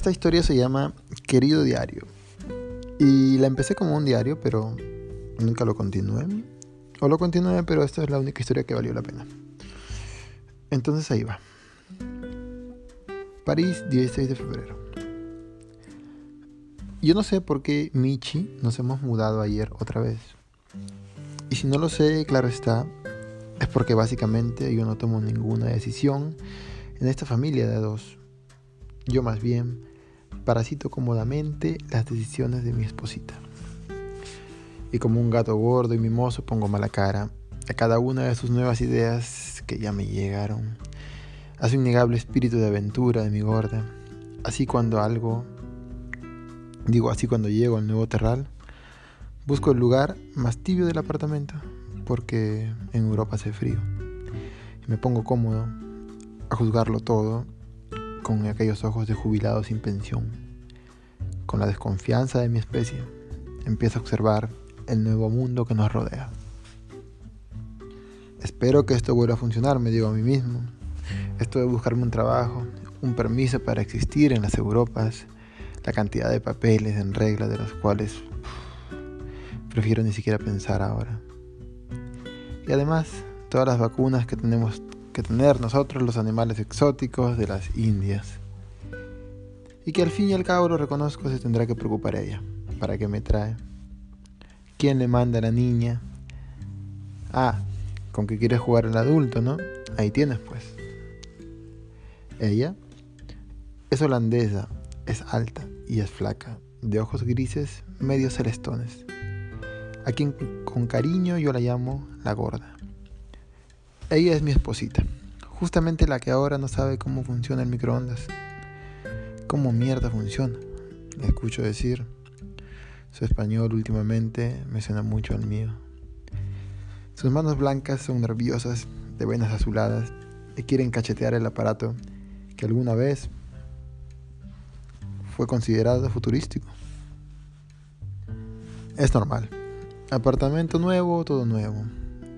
Esta historia se llama Querido Diario. Y la empecé como un diario, pero nunca lo continué. O lo continué, pero esta es la única historia que valió la pena. Entonces ahí va. París, 16 de febrero. Yo no sé por qué Michi nos hemos mudado ayer otra vez. Y si no lo sé, claro está, es porque básicamente yo no tomo ninguna decisión en esta familia de dos. Yo más bien parasito cómodamente las decisiones de mi esposita. Y como un gato gordo y mimoso pongo mala cara a cada una de sus nuevas ideas que ya me llegaron. A su innegable espíritu de aventura de mi gorda. Así cuando algo, digo así cuando llego al nuevo terral, busco el lugar más tibio del apartamento, porque en Europa hace frío. Y me pongo cómodo a juzgarlo todo con aquellos ojos de jubilado sin pensión. Con la desconfianza de mi especie, empiezo a observar el nuevo mundo que nos rodea. Espero que esto vuelva a funcionar, me digo a mí mismo. Esto de buscarme un trabajo, un permiso para existir en las Europas, la cantidad de papeles en regla de los cuales prefiero ni siquiera pensar ahora. Y además, todas las vacunas que tenemos que tener nosotros, los animales exóticos de las Indias. Y que al fin y al cabo lo reconozco se tendrá que preocupar ella. ¿Para qué me trae? ¿Quién le manda a la niña? Ah, con que quiere jugar el adulto, ¿no? Ahí tienes pues. Ella es holandesa, es alta y es flaca, de ojos grises, medio celestones, a quien con cariño yo la llamo la gorda. Ella es mi esposita, justamente la que ahora no sabe cómo funciona el microondas. ¿Cómo mierda funciona? Escucho decir. Su español últimamente me suena mucho al mío. Sus manos blancas son nerviosas, de venas azuladas, y quieren cachetear el aparato que alguna vez fue considerado futurístico. Es normal. Apartamento nuevo, todo nuevo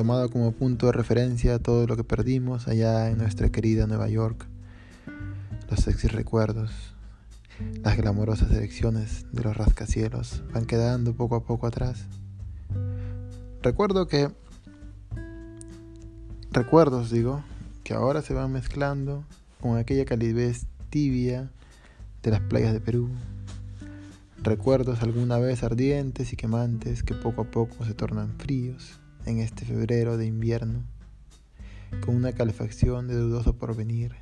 tomado como punto de referencia todo lo que perdimos allá en nuestra querida Nueva York, los sexy recuerdos, las glamorosas elecciones de los rascacielos van quedando poco a poco atrás. Recuerdo que, recuerdos digo, que ahora se van mezclando con aquella calidez tibia de las playas de Perú. Recuerdos alguna vez ardientes y quemantes que poco a poco se tornan fríos en este febrero de invierno, con una calefacción de dudoso porvenir.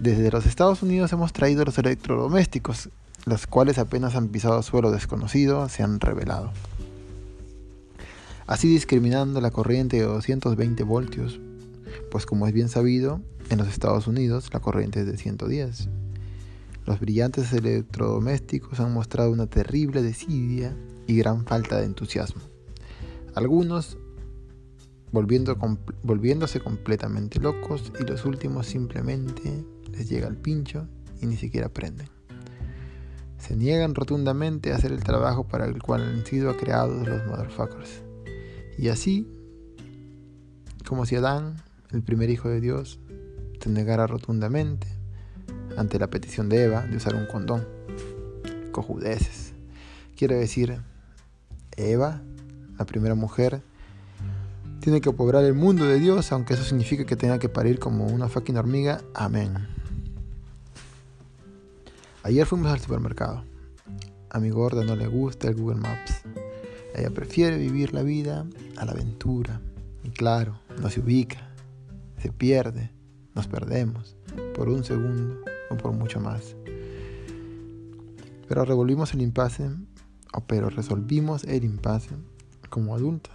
Desde los Estados Unidos hemos traído los electrodomésticos, los cuales apenas han pisado suelo desconocido, se han revelado. Así discriminando la corriente de 220 voltios, pues como es bien sabido, en los Estados Unidos la corriente es de 110. Los brillantes electrodomésticos han mostrado una terrible desidia y gran falta de entusiasmo. Algunos volviéndose completamente locos y los últimos simplemente les llega el pincho y ni siquiera aprenden. Se niegan rotundamente a hacer el trabajo para el cual han sido creados los motherfuckers. Y así, como si Adán, el primer hijo de Dios, se negara rotundamente ante la petición de Eva de usar un condón. Cojudeces. Quiere decir, Eva la primera mujer, tiene que pobrar el mundo de Dios, aunque eso significa que tenga que parir como una fucking hormiga. Amén. Ayer fuimos al supermercado. A mi gorda no le gusta el Google Maps. Ella prefiere vivir la vida a la aventura. Y claro, no se ubica, se pierde, nos perdemos por un segundo o por mucho más. Pero revolvimos el impasse, o pero resolvimos el impasse como adultos.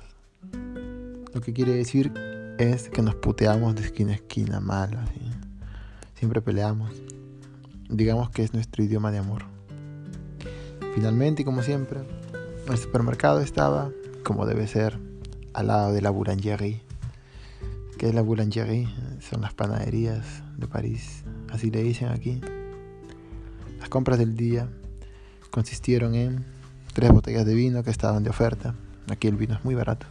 Lo que quiere decir es que nos puteamos de esquina a esquina mal, así. Siempre peleamos. Digamos que es nuestro idioma de amor. Finalmente, y como siempre, el supermercado estaba, como debe ser, al lado de la boulangerie. ¿Qué es la boulangerie? Son las panaderías de París, así le dicen aquí. Las compras del día consistieron en tres botellas de vino que estaban de oferta, Aquí el vino es muy barato.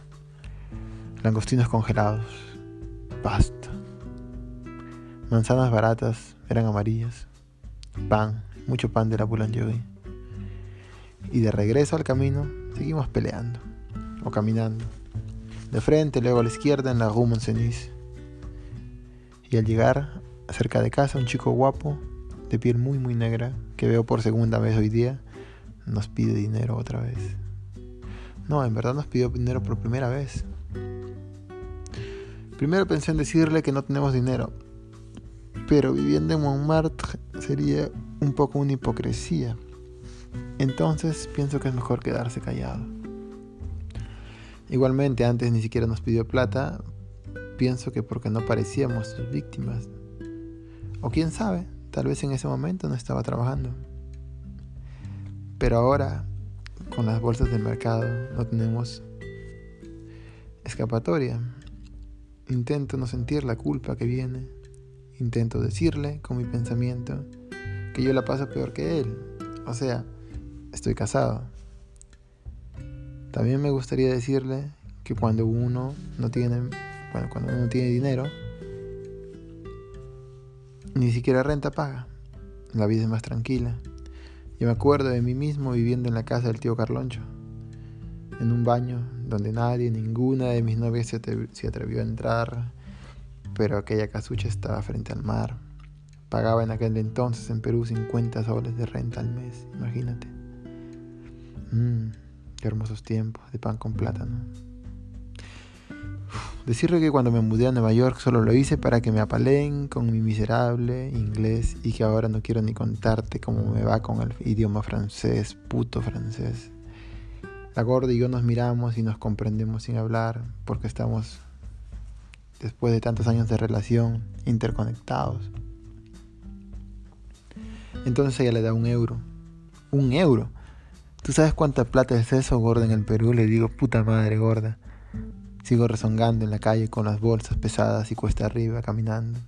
Langostinos congelados. Pasta. Manzanas baratas eran amarillas. Pan mucho pan de la boulangerie. Y de regreso al camino, seguimos peleando o caminando. De frente, luego a la izquierda en la Rue Montcenis. Y al llegar cerca de casa, un chico guapo, de piel muy muy negra, que veo por segunda vez hoy día, nos pide dinero otra vez. No, en verdad nos pidió dinero por primera vez. Primero pensé en decirle que no tenemos dinero, pero viviendo en Montmartre sería un poco una hipocresía. Entonces pienso que es mejor quedarse callado. Igualmente, antes ni siquiera nos pidió plata, pienso que porque no parecíamos sus víctimas. O quién sabe, tal vez en ese momento no estaba trabajando. Pero ahora, con las bolsas del mercado, no tenemos escapatoria. Intento no sentir la culpa que viene. Intento decirle con mi pensamiento que yo la paso peor que él. O sea, estoy casado. También me gustaría decirle que cuando uno no tiene, bueno, cuando uno tiene dinero, ni siquiera renta paga. La vida es más tranquila. Yo me acuerdo de mí mismo viviendo en la casa del tío Carloncho, en un baño donde nadie, ninguna de mis novias se, atrevió a entrar, pero aquella casucha estaba frente al mar. Pagaba en aquel entonces en Perú 50 soles de renta al mes, imagínate. Mmm Qué hermosos tiempos de pan con plátano. Decirle que cuando me mudé a Nueva York solo lo hice para que me apaleen con mi miserable inglés y que ahora no quiero ni contarte cómo me va con el idioma francés, puto francés. La gorda y yo nos miramos y nos comprendemos sin hablar porque estamos, después de tantos años de relación, interconectados. Entonces ella le da un euro. Un euro. ¿Tú sabes cuánta plata es eso, gorda, en el Perú? Le digo, puta madre, gorda. Sigo rezongando en la calle con las bolsas pesadas y cuesta arriba, caminando.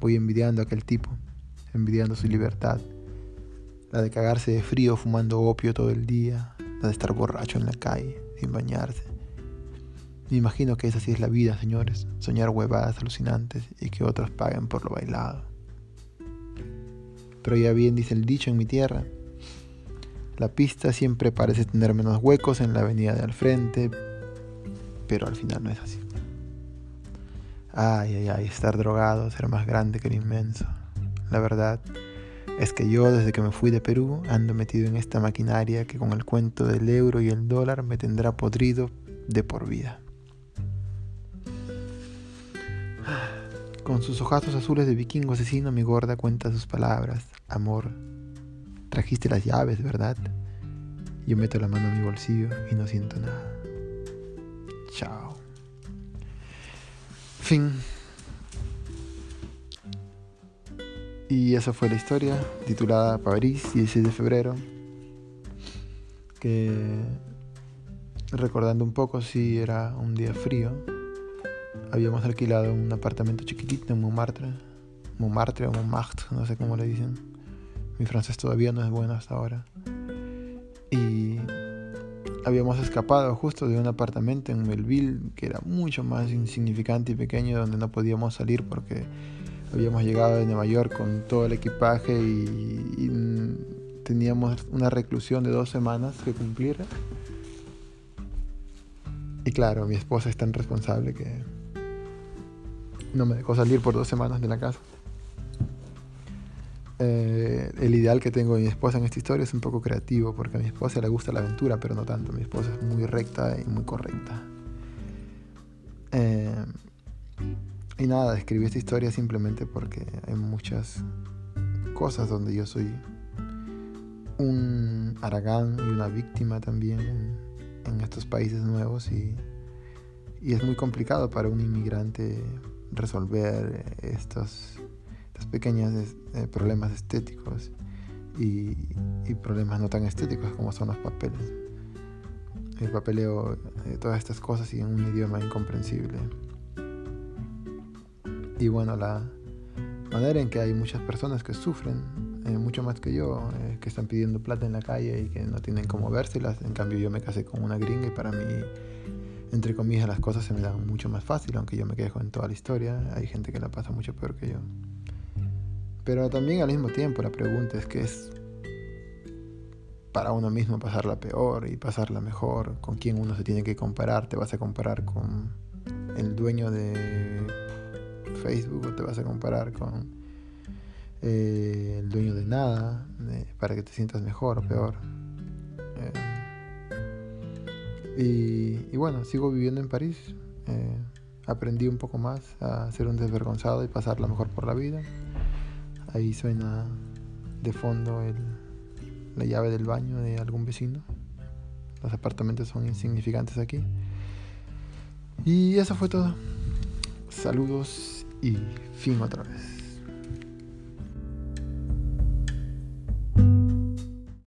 Voy envidiando a aquel tipo, envidiando su libertad. La de cagarse de frío fumando opio todo el día, la de estar borracho en la calle, sin bañarse. Me imagino que esa sí es la vida, señores, soñar huevadas alucinantes y que otros paguen por lo bailado. Pero ya bien dice el dicho en mi tierra, la pista siempre parece tener menos huecos en la avenida de al frente, pero al final no es así. Ay, ay, ay, estar drogado, ser más grande que el inmenso. La verdad es que yo desde que me fui de Perú ando metido en esta maquinaria que con el cuento del euro y el dólar me tendrá podrido de por vida. Con sus ojazos azules de vikingo asesino, mi gorda cuenta sus palabras. Amor, Trajiste las llaves, ¿verdad? Yo meto la mano en mi bolsillo y no siento nada. Chao. Fin. Y esa fue la historia, titulada París, 16 de febrero. Que recordando un poco, si era un día frío. Habíamos alquilado un apartamento chiquitito en Montmartre. Montmartre o Montmartre, no sé cómo le dicen mi francés todavía no es bueno hasta ahora. Y habíamos escapado justo de un apartamento en Melville que era mucho más insignificante y pequeño donde no podíamos salir porque habíamos llegado de Nueva York con todo el equipaje y, teníamos una reclusión de dos semanas que cumplir. Y claro, mi esposa es tan responsable que no me dejó salir por dos semanas de la casa. Eh, el ideal que tengo de mi esposa en esta historia es un poco creativo, porque a mi esposa le gusta la aventura, pero no tanto. Mi esposa es muy recta y muy correcta. Eh, y nada, escribí esta historia simplemente porque hay muchas cosas donde yo soy un aragán y una víctima también en, estos países nuevos y, y es muy complicado para un inmigrante resolver estos pequeños eh, problemas estéticos y, problemas no tan estéticos como son los papeles. El papeleo, eh, todas estas cosas y en un idioma incomprensible. Y bueno, la manera en que hay muchas personas que sufren, eh, mucho más que yo, que están pidiendo plata en la calle y que no tienen cómo vérselas. En cambio yo me casé con una gringa y para mí, entre comillas, las cosas se me dan mucho más fácil, aunque yo me quejo en toda la historia. Hay gente que la pasa mucho peor que yo. Pero también al mismo tiempo la pregunta es que es para uno mismo pasarla peor y pasarla mejor, con quién uno se tiene que comparar, te vas a comparar con el dueño de Facebook o te vas a comparar con eh, el dueño de nada para que te sientas mejor o peor. Eh, y, bueno, sigo viviendo en París. Eh, aprendí un poco más a ser un desvergonzado y pasarla mejor por la vida. Ahí suena de fondo la llave del baño de algún vecino. Los apartamentos son insignificantes aquí. Y eso fue todo. Saludos y fin otra vez.